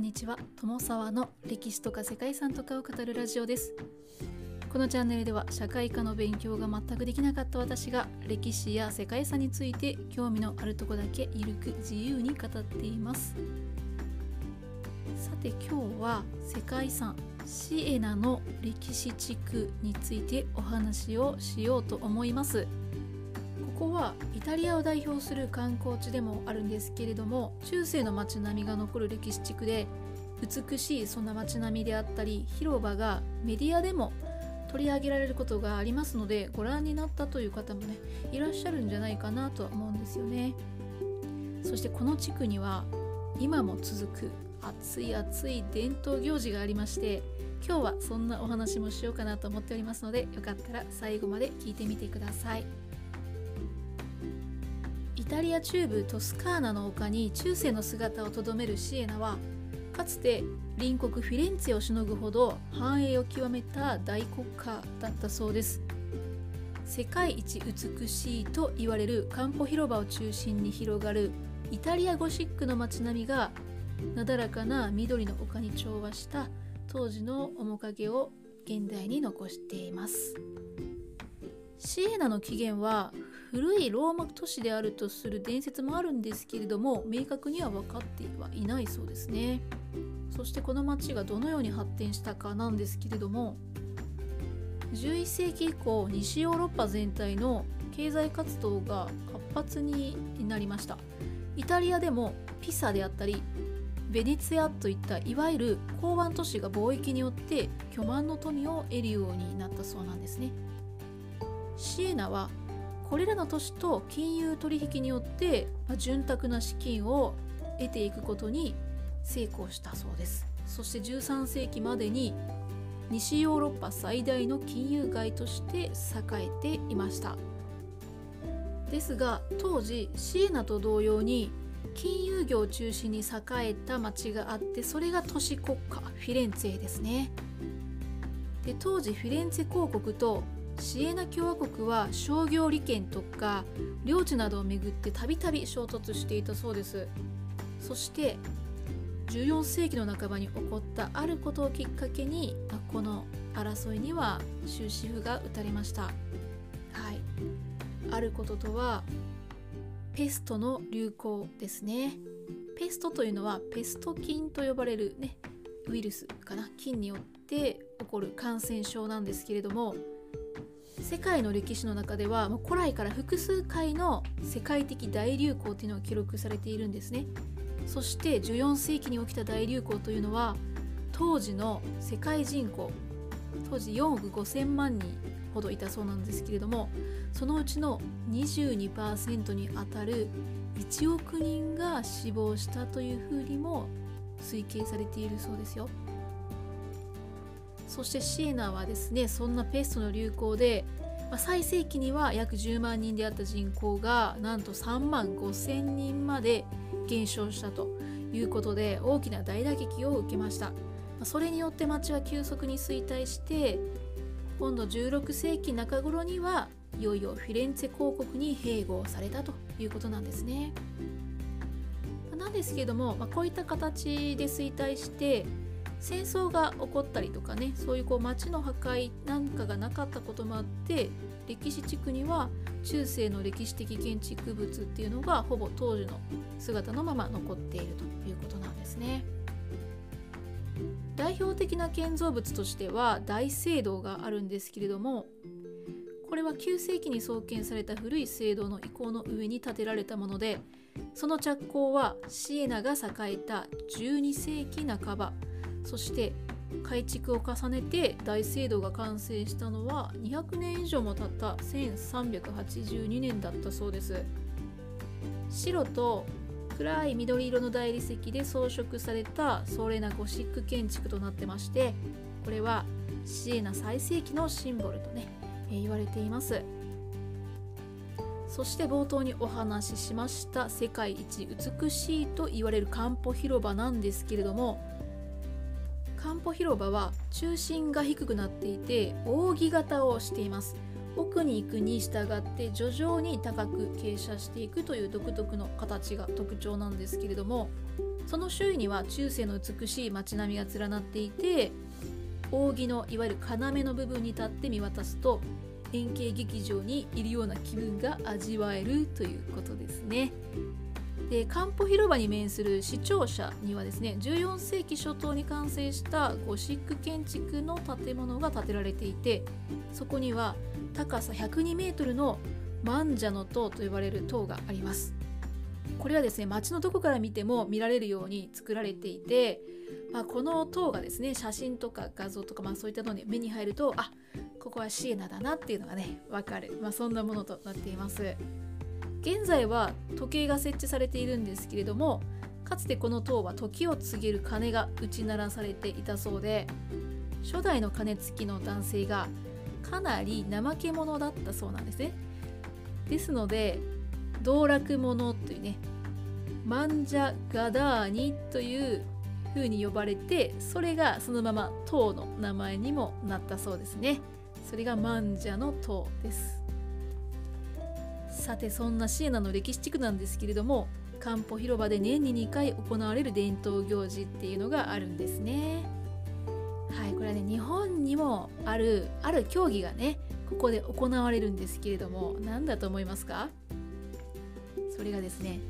んにちは。友沢の歴史とか世界遺産とかを語るラジオです。このチャンネルでは社会科の勉強が全くできなかった私が歴史や世界遺産について興味のあるとこだけゆるく自由に語っています。さて今日は世界遺産シエナの歴史地区についてお話をしようと思います。ここはイタリアを代表する観光地でもあるんですけれども中世の街並みが残る歴史地区で美しいそんな街並みであったり広場がメディアでも取り上げられることがありますのでご覧になったという方もねいらっしゃるんじゃないかなとは思うんですよねそしてこの地区には今も続く熱い熱い伝統行事がありまして今日はそんなお話もしようかなと思っておりますのでよかったら最後まで聞いてみてください。イタリア中部トスカーナの丘に中世の姿をとどめるシエナはかつて隣国フィレンツェをしのぐほど繁栄を極めた大国家だったそうです。世界一美しいと言われるカンポ広場を中心に広がるイタリアゴシックの街並みがなだらかな緑の丘に調和した当時の面影を現代に残しています。シエナの起源は古いローマ都市であるとする伝説もあるんですけれども明確には分かってはいないそうですね。そしてこの町がどのように発展したかなんですけれども11世紀以降西ヨーロッパ全体の経済活動が活発になりました。イタリアでもピサであったりベネツィアといったいわゆる港湾都市が貿易によって巨万の富を得るようになったそうなんですね。シエナはこれらの都市と金融取引によって、まあ、潤沢な資金を得ていくことに成功したそうです。そして13世紀までに西ヨーロッパ最大の金融街として栄えていました。ですが当時シエナと同様に金融業を中心に栄えた町があってそれが都市国家フィレンツェですね。で当時フィレンツェ公国とシエナ共和国は商業利権とか領地などをめぐってたびたび衝突していたそうです。そして14世紀の半ばに起こったあることをきっかけにこの争いには終止符が打たれました。はい。あることとはペストの流行ですね。ペストというのはペスト菌と呼ばれるねウイルスかな。菌によって起こる感染症なんですけれども世界の歴史の中ではもう古来から複数回の世界的大流行というのが記録されているんですねそして14世紀に起きた大流行というのは当時の世界人口当時4億5000万人ほどいたそうなんですけれどもそのうちの22%にあたる1億人が死亡したというふうにも推計されているそうですよ。そしてシエナはですねそんなペストの流行で、まあ、最盛期には約10万人であった人口がなんと3万5千人まで減少したということで大きな大打撃を受けました。それによって町は急速に衰退して今度16世紀中頃にはいよいよフィレンツェ公国に併合されたということなんですね。なんですけども、まあ、こういった形で衰退して戦争が起こったりとかねそういうこう町の破壊なんかがなかったこともあって歴史地区には中世の歴史的建築物っていうのがほぼ当時の姿のまま残っているということなんですね。代表的な建造物としては大聖堂があるんですけれどもこれは9世紀に創建された古い聖堂の遺構の上に建てられたものでその着工はシエナが栄えた12世紀半ばそして改築を重ねて大聖堂が完成したのは200年以上も経った1382年だったそうです。白と暗い緑色の大理石で装飾された壮麗なゴシック建築となってましてこれはシエナ最盛期のシンボルとね、え、言われています。そして冒頭にお話ししました世界一美しいと言われるカンポ広場なんですけれどもカンポ広場は中心が低くなっていて扇形をしています奥に行くに従って徐々に高く傾斜していくという独特の形が特徴なんですけれどもその周囲には中世の美しい街並みが連なっていて扇のいわゆる要の部分に立って見渡すと円形劇場にいるような気分が味わえるということですね。でカンポ広場に面する市庁舎にはですね14世紀初頭に完成したゴシック建築の建物が建てられていてそこには高さ102メートルの万者の塔と呼ばれる塔があります。これはですね街のどこから見ても見られるように作られていて、まあ、この塔がですね写真とか画像とか、まあ、そういったのに目に入るとあここはシエナだなっていうのがねわかる、まあ、そんなものとなっています。現在は時計が設置されているんですけれどもかつてこの塔は時を告げる鐘が打ち鳴らされていたそうで初代の鐘つきの男性がかなり怠け者だったそうなんですね。ですので道楽者というねマンジャガダーニという風に呼ばれてそれがそのまま塔の名前にもなったそうですね。それがマンジャの塔です。さてそんなシエナの歴史地区なんですけれどもカンポ広場で年に2回行われる伝統行事っていうのがあるんですね。はいこれはね日本にもあるある競技がねここで行われるんですけれども何だと思いますか？それがですね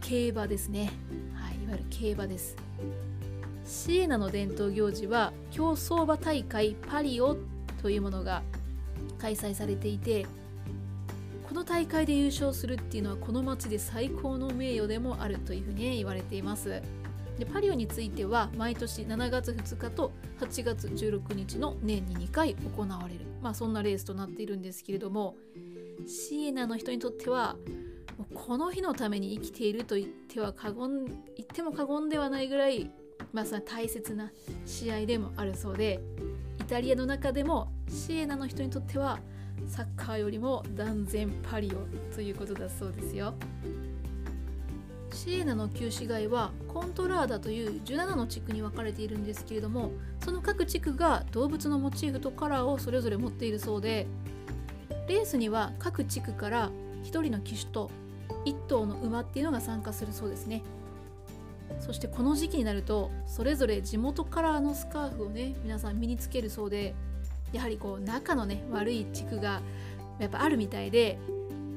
競馬ですね。はいいわゆる競馬です。シエナの伝統行事は競走馬大会パリオというものが開催されていてこの大会で優勝するっていうのはこの町で最高の名誉でもあるというふうに、言われています。でパリオについては毎年7月2日と8月16日の年に2回行われる。まあそんなレースとなっているんですけれどもシエナの人にとってはこの日のために生きていると言っては過言言っても過言ではないぐらい、まあ、大切な試合でもあるそうでイタリアの中でもシエナの人にとってはサッカーよりも断然パリオということだそうですよ。シエナの旧市街はコントラーダという17の地区に分かれているんですけれどもその各地区が動物のモチーフとカラーをそれぞれ持っているそうでレースには各地区から1人の騎手と1頭の馬っていうのが参加するそうですね。そしてこの時期になるとそれぞれ地元カラーのスカーフをね皆さん身につけるそうでやはりこう仲のね悪い地区がやっぱあるみたいで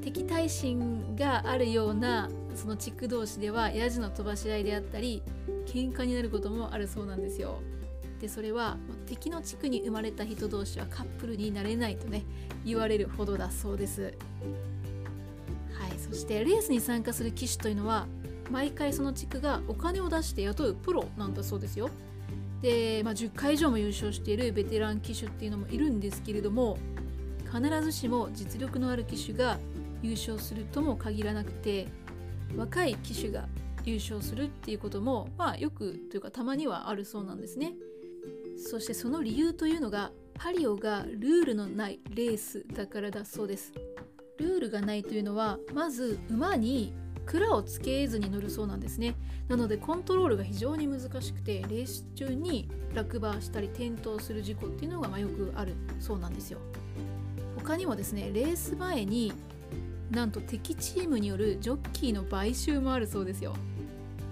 敵対心があるようなその地区同士ではヤジの飛ばし合いであったり喧嘩になることもあるそうなんですよ。でそれは敵の地区に生まれた人同士はカップルになれないとね言われるほどだそうです。はいそしてレースに参加する騎手というのは毎回その地区がお金を出して雇うプロなんだそうですよ。で、まあ、10回以上も優勝しているベテラン騎手っていうのもいるんですけれども必ずしも実力のある騎手が優勝するとも限らなくて若い騎手が優勝するっていうこともまあよくというかたまにはあるそうなんですね。そしてその理由というのがパリオがルールのないレースだからだそうです。ルールがないというのはまず馬に蔵をつけずに乗るそうなんですね。なのでコントロールが非常に難しくてレース中に落馬したり転倒する事故っていうのがまよくあるそうなんですよ。他にもですねレース前になんと敵チームによるジョッキーの買収もあるそうですよ。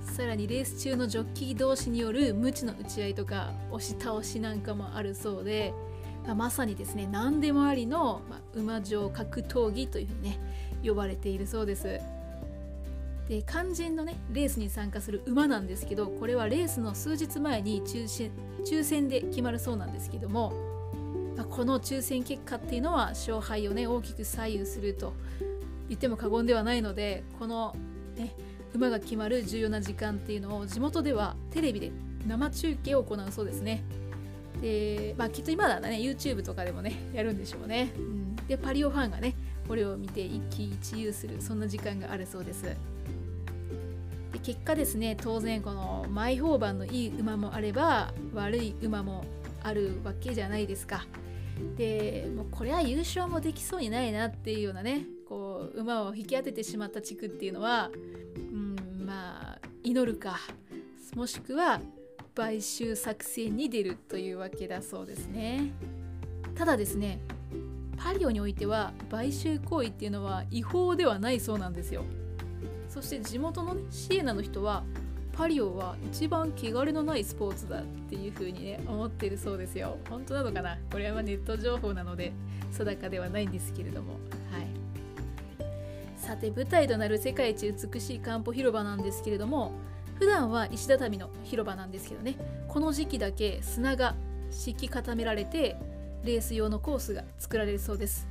さらにレース中のジョッキー同士による無知の打ち合いとか押し倒しなんかもあるそうで、まあ、まさにですね何でもありの、まあ、馬上格闘技というふうにね呼ばれているそうです。で肝心のねレースに参加する馬なんですけどこれはレースの数日前に抽選抽選で決まるそうなんですけども、まあ、この抽選結果っていうのは勝敗をね大きく左右すると言っても過言ではないのでこの、ね、馬が決まる重要な時間っていうのを地元ではテレビで生中継を行うそうですね。で、まあ、きっと今だね YouTube とかでもねやるんでしょうね。うん、でパリオファンがねこれを見て一喜一憂するそんな時間があるそうです。結果ですね当然この前評判のいい馬もあれば悪い馬もあるわけじゃないですか。でもうこれは優勝もできそうにないなっていうようなねこう馬を引き当ててしまった地区っていうのは、うん、まあ祈るかもしくは買収作戦に出るというわけだそうですね。ただですねパリオにおいては買収行為っていうのは違法ではないそうなんですよ。そして地元の、ね、シエナの人はパリオは一番汚れのないスポーツだっていう風にね思ってるそうですよ。本当なのかな？これはネット情報なので 定かではないんですけれども。はい。さて舞台となる世界一美しい漢方広場なんですけれども普段は石畳の広場なんですけどね。この時期だけ砂が敷き固められてレース用のコースが作られるそうです。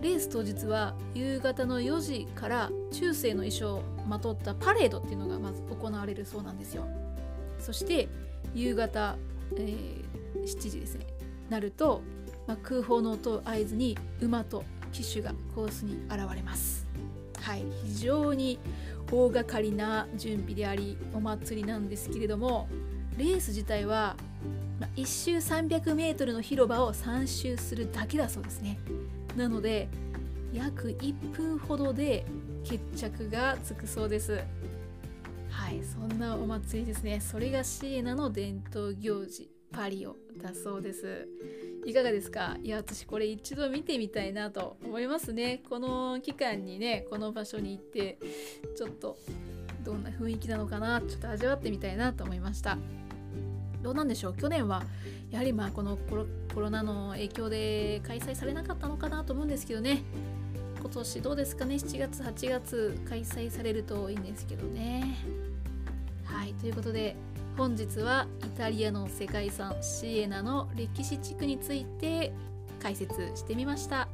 レース当日は夕方の4時から中世の衣装をまとったパレードっていうのがまず行われるそうなんですよ。そして夕方、えー、7時ですね。なると、まあ、空砲の音を合図に馬と騎手がコースに現れます。はい。非常に大掛かりな準備でありお祭りなんですけれどもレース自体は1周 300m の広場を3周するだけだそうですね。なので約1分ほどで決着がつくそうです。はいそんなお祭りですね。それがシエナの伝統行事パリオだそうです。いかがですか？いや私これ一度見てみたいなと思いますね。この期間にねこの場所に行ってちょっとどんな雰囲気なのかなちょっと味わってみたいなと思いました。どうなんでしょう？去年はやはりまあこのコロナの影響で開催されなかったのかなと思うんですけどね。今年どうですかね？7月8月開催されるといいんですけどね。はいということで本日はイタリアの世界遺産シエナの歴史地区について解説してみました。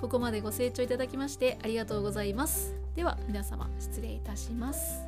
ここまでご清聴いただきましてありがとうございます。では皆様失礼いたします。